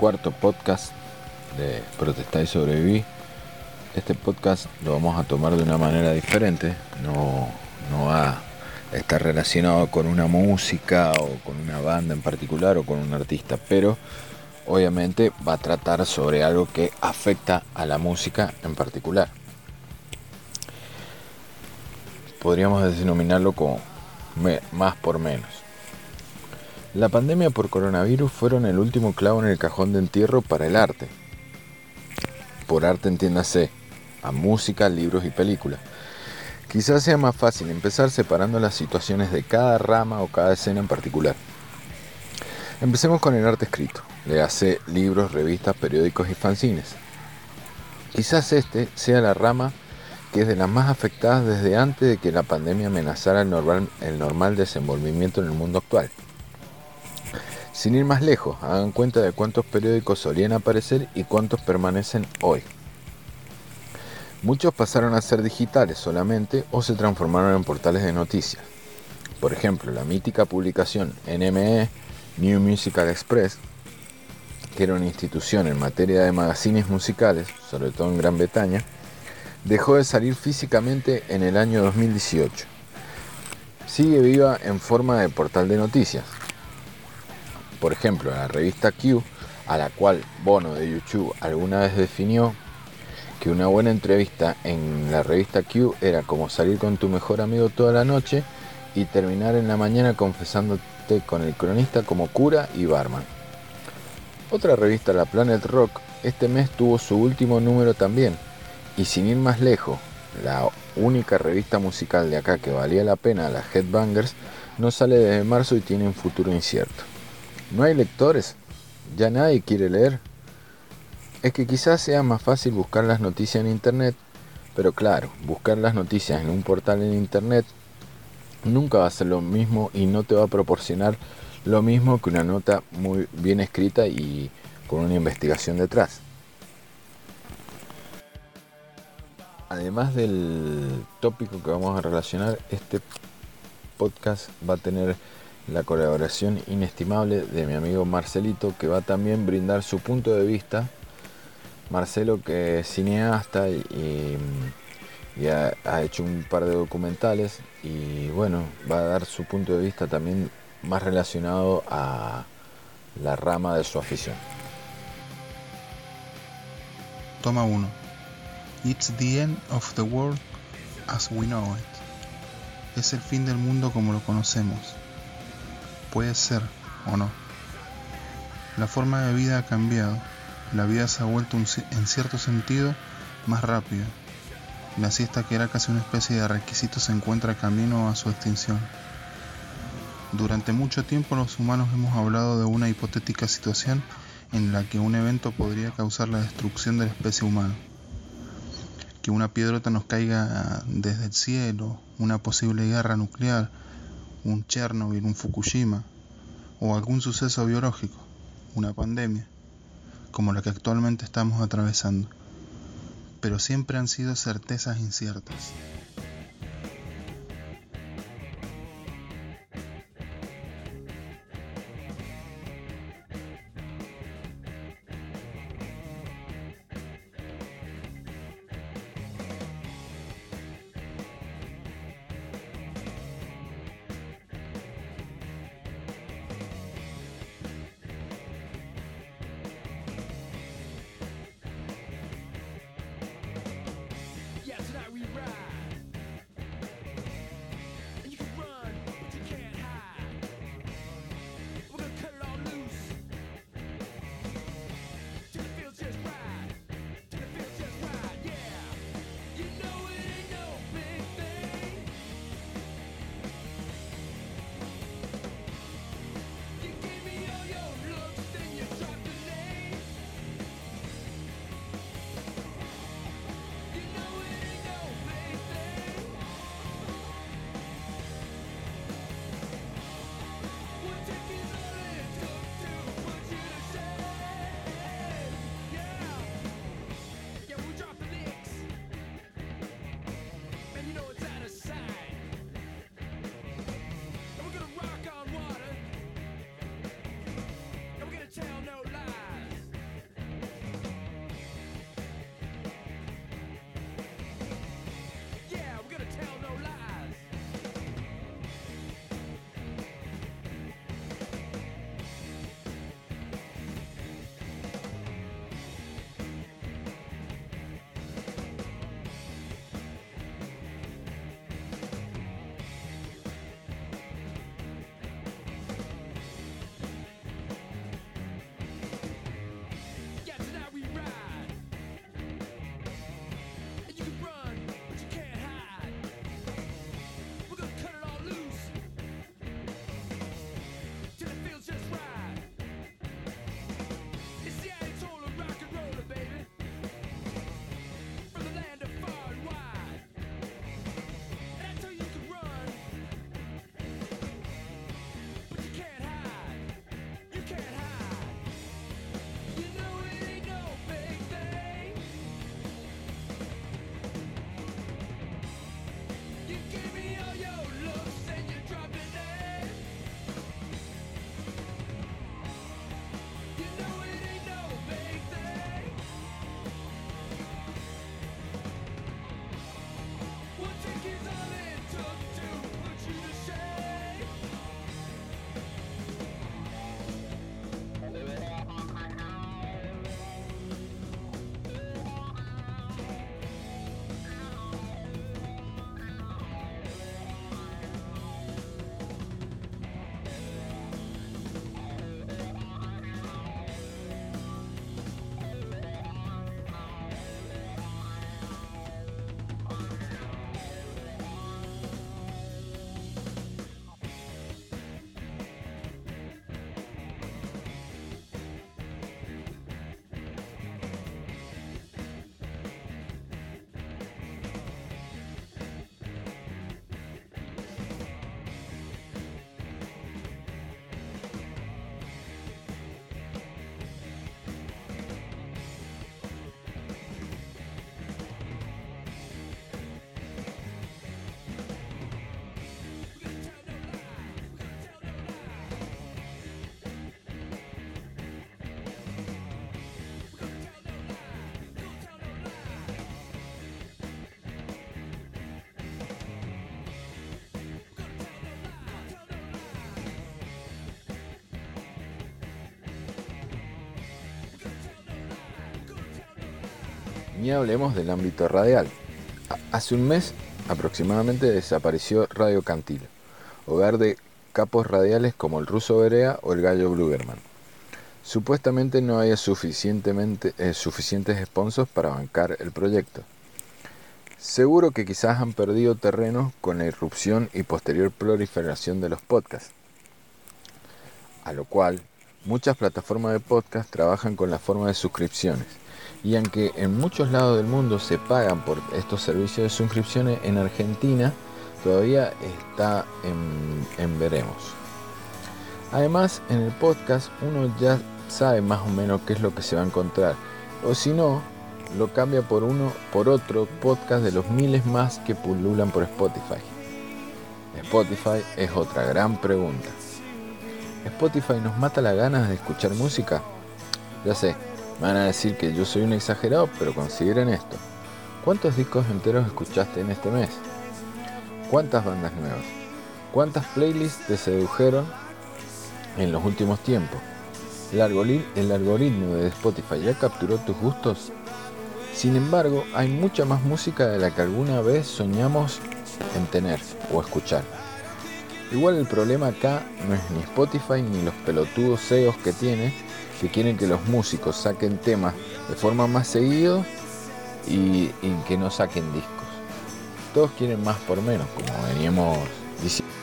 cuarto podcast de Protestar y Sobreviví. Este podcast lo vamos a tomar de una manera diferente, no, no va a estar relacionado con una música o con una banda en particular o con un artista, pero obviamente va a tratar sobre algo que afecta a la música en particular. Podríamos denominarlo como más por menos. La pandemia por coronavirus fueron el último clavo en el cajón de entierro para el arte. Por arte entiéndase a música, libros y películas. Quizás sea más fácil empezar separando las situaciones de cada rama o cada escena en particular. Empecemos con el arte escrito, le hace libros, revistas, periódicos y fanzines. Quizás este sea la rama que es de las más afectadas desde antes de que la pandemia amenazara el normal, el normal desenvolvimiento en el mundo actual. Sin ir más lejos, hagan cuenta de cuántos periódicos solían aparecer y cuántos permanecen hoy. Muchos pasaron a ser digitales solamente o se transformaron en portales de noticias. Por ejemplo, la mítica publicación NME, New Musical Express, que era una institución en materia de magazines musicales, sobre todo en Gran Bretaña, dejó de salir físicamente en el año 2018. Sigue viva en forma de portal de noticias, por ejemplo, la revista Q, a la cual Bono de YouTube alguna vez definió que una buena entrevista en la revista Q era como salir con tu mejor amigo toda la noche y terminar en la mañana confesándote con el cronista como cura y barman. Otra revista, la Planet Rock, este mes tuvo su último número también, y sin ir más lejos, la única revista musical de acá que valía la pena, la Headbangers, no sale desde marzo y tiene un futuro incierto. No hay lectores, ya nadie quiere leer. Es que quizás sea más fácil buscar las noticias en Internet, pero claro, buscar las noticias en un portal en Internet nunca va a ser lo mismo y no te va a proporcionar lo mismo que una nota muy bien escrita y con una investigación detrás. Además del tópico que vamos a relacionar, este podcast va a tener la colaboración inestimable de mi amigo Marcelito, que va también brindar su punto de vista. Marcelo, que es cineasta y, ha, hecho un par de documentales, y bueno, va a dar su punto de vista también más relacionado a la rama de su afición. Toma 1. It's the end of the world as we know it. Es el fin del mundo como lo conocemos puede ser o no. La forma de vida ha cambiado, la vida se ha vuelto en cierto sentido más rápida. La siesta que era casi una especie de requisito se encuentra camino a su extinción. Durante mucho tiempo los humanos hemos hablado de una hipotética situación en la que un evento podría causar la destrucción de la especie humana. Que una piedrota nos caiga desde el cielo, una posible guerra nuclear, un Chernobyl, un Fukushima o algún suceso biológico, una pandemia, como la que actualmente estamos atravesando. Pero siempre han sido certezas inciertas. Ni hablemos del ámbito radial. Hace un mes aproximadamente desapareció Radio Cantilo, hogar de capos radiales como el ruso Berea o el gallo Blugerman. Supuestamente no había suficientemente, eh, suficientes sponsors para bancar el proyecto. Seguro que quizás han perdido terreno con la irrupción y posterior proliferación de los podcasts. A lo cual, muchas plataformas de podcast trabajan con la forma de suscripciones. Y aunque en muchos lados del mundo se pagan por estos servicios de suscripciones, en Argentina todavía está en, veremos. Además, en el podcast uno ya sabe más o menos qué es lo que se va a encontrar. O si no, lo cambia por uno por otro podcast de los miles más que pululan por Spotify. Spotify es otra gran pregunta. ¿Spotify nos mata las ganas de escuchar música? Ya sé, van a decir que yo soy un exagerado, pero consideren esto. ¿Cuántos discos enteros escuchaste en este mes? ¿Cuántas bandas nuevas? ¿Cuántas playlists te sedujeron en los últimos tiempos? ¿El, algoritmo de Spotify ya capturó tus gustos? Sin embargo, hay mucha más música de la que alguna vez soñamos en tener o escuchar. Igual el problema acá no es ni Spotify ni los pelotudos CEOs que tiene, que quieren que los músicos saquen temas de forma más seguido y, y que no saquen discos. Todos quieren más por menos, como veníamos diciendo.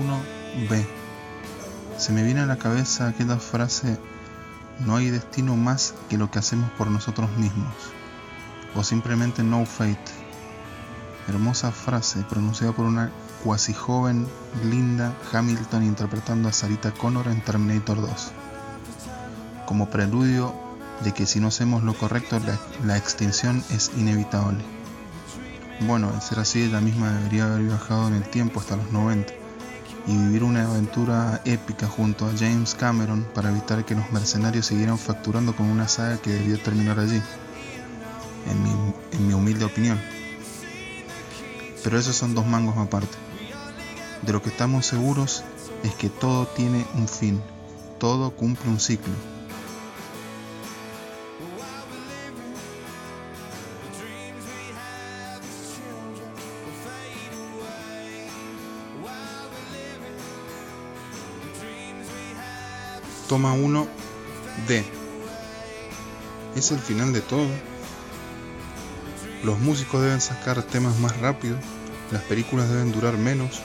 Toma 1, B. Se me viene a la cabeza aquella frase, no hay destino más que lo que hacemos por nosotros mismos. O simplemente no fate. Hermosa frase pronunciada por una cuasi joven, linda Hamilton interpretando a Sarita Connor en Terminator 2. Como preludio de que si no hacemos lo correcto la, la extinción es inevitable. Bueno, de ser así, ella misma debería haber viajado en el tiempo hasta los 90 y vivir una aventura épica junto a James Cameron para evitar que los mercenarios siguieran facturando con una saga que debió terminar allí, en mi, en mi humilde opinión. Pero esos son dos mangos aparte. De lo que estamos seguros es que todo tiene un fin, todo cumple un ciclo. Toma 1 D. Es el final de todo. Los músicos deben sacar temas más rápido, las películas deben durar menos.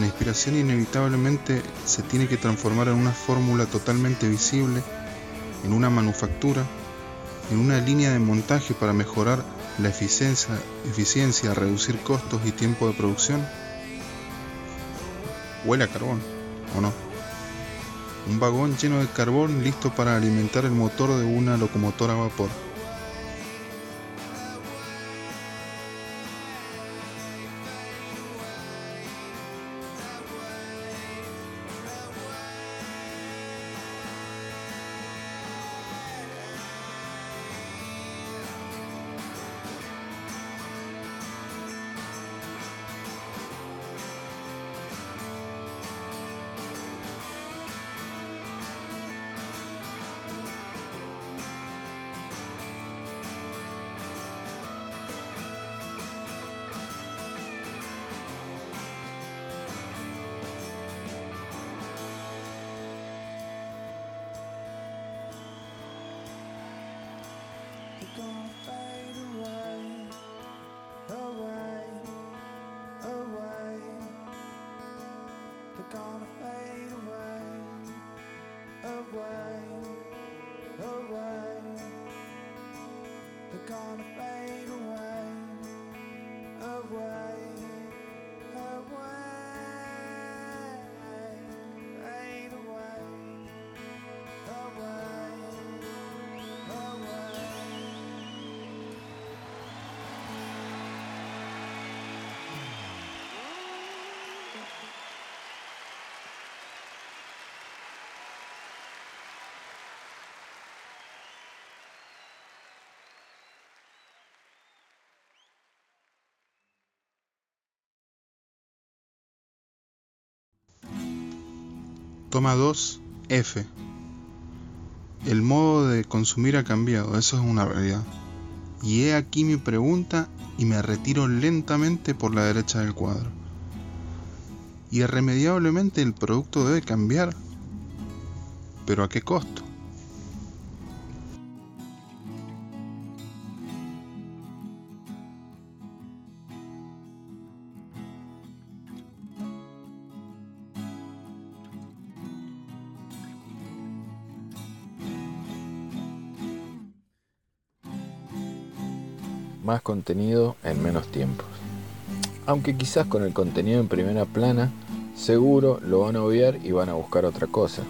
La inspiración inevitablemente se tiene que transformar en una fórmula totalmente visible, en una manufactura, en una línea de montaje para mejorar la eficiencia, eficiencia reducir costos y tiempo de producción. Huele a carbón, ¿o no? Un vagón lleno de carbón listo para alimentar el motor de una locomotora a vapor. Toma 2, F. El modo de consumir ha cambiado, eso es una realidad. Y he aquí mi pregunta y me retiro lentamente por la derecha del cuadro. Irremediablemente el producto debe cambiar. ¿Pero a qué costo? Más contenido en menos tiempo. Aunque quizás con el contenido en primera plana, seguro lo van a obviar y van a buscar otra cosa.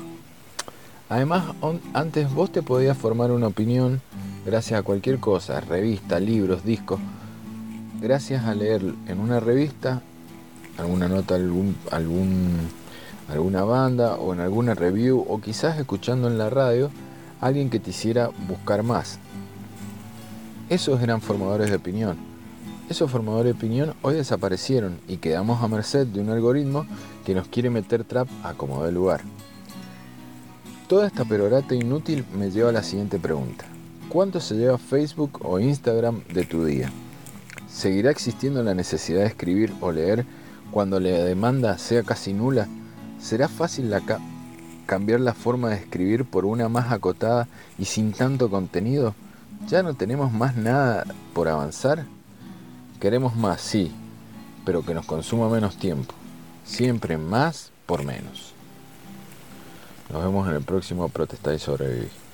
Además, antes vos te podías formar una opinión gracias a cualquier cosa, revista, libros, discos. Gracias a leer en una revista alguna nota, algún, algún, alguna banda o en alguna review o quizás escuchando en la radio alguien que te hiciera buscar más, esos eran formadores de opinión. Esos formadores de opinión hoy desaparecieron y quedamos a merced de un algoritmo que nos quiere meter trap a como de lugar. Toda esta perorata inútil me lleva a la siguiente pregunta. ¿Cuánto se lleva Facebook o Instagram de tu día? ¿Seguirá existiendo la necesidad de escribir o leer cuando la demanda sea casi nula? ¿Será fácil cambiar la forma de escribir por una más acotada y sin tanto contenido? ¿Ya no tenemos más nada por avanzar? Queremos más, sí, pero que nos consuma menos tiempo. Siempre más por menos. Nos vemos en el próximo Protestar y Sobrevivir.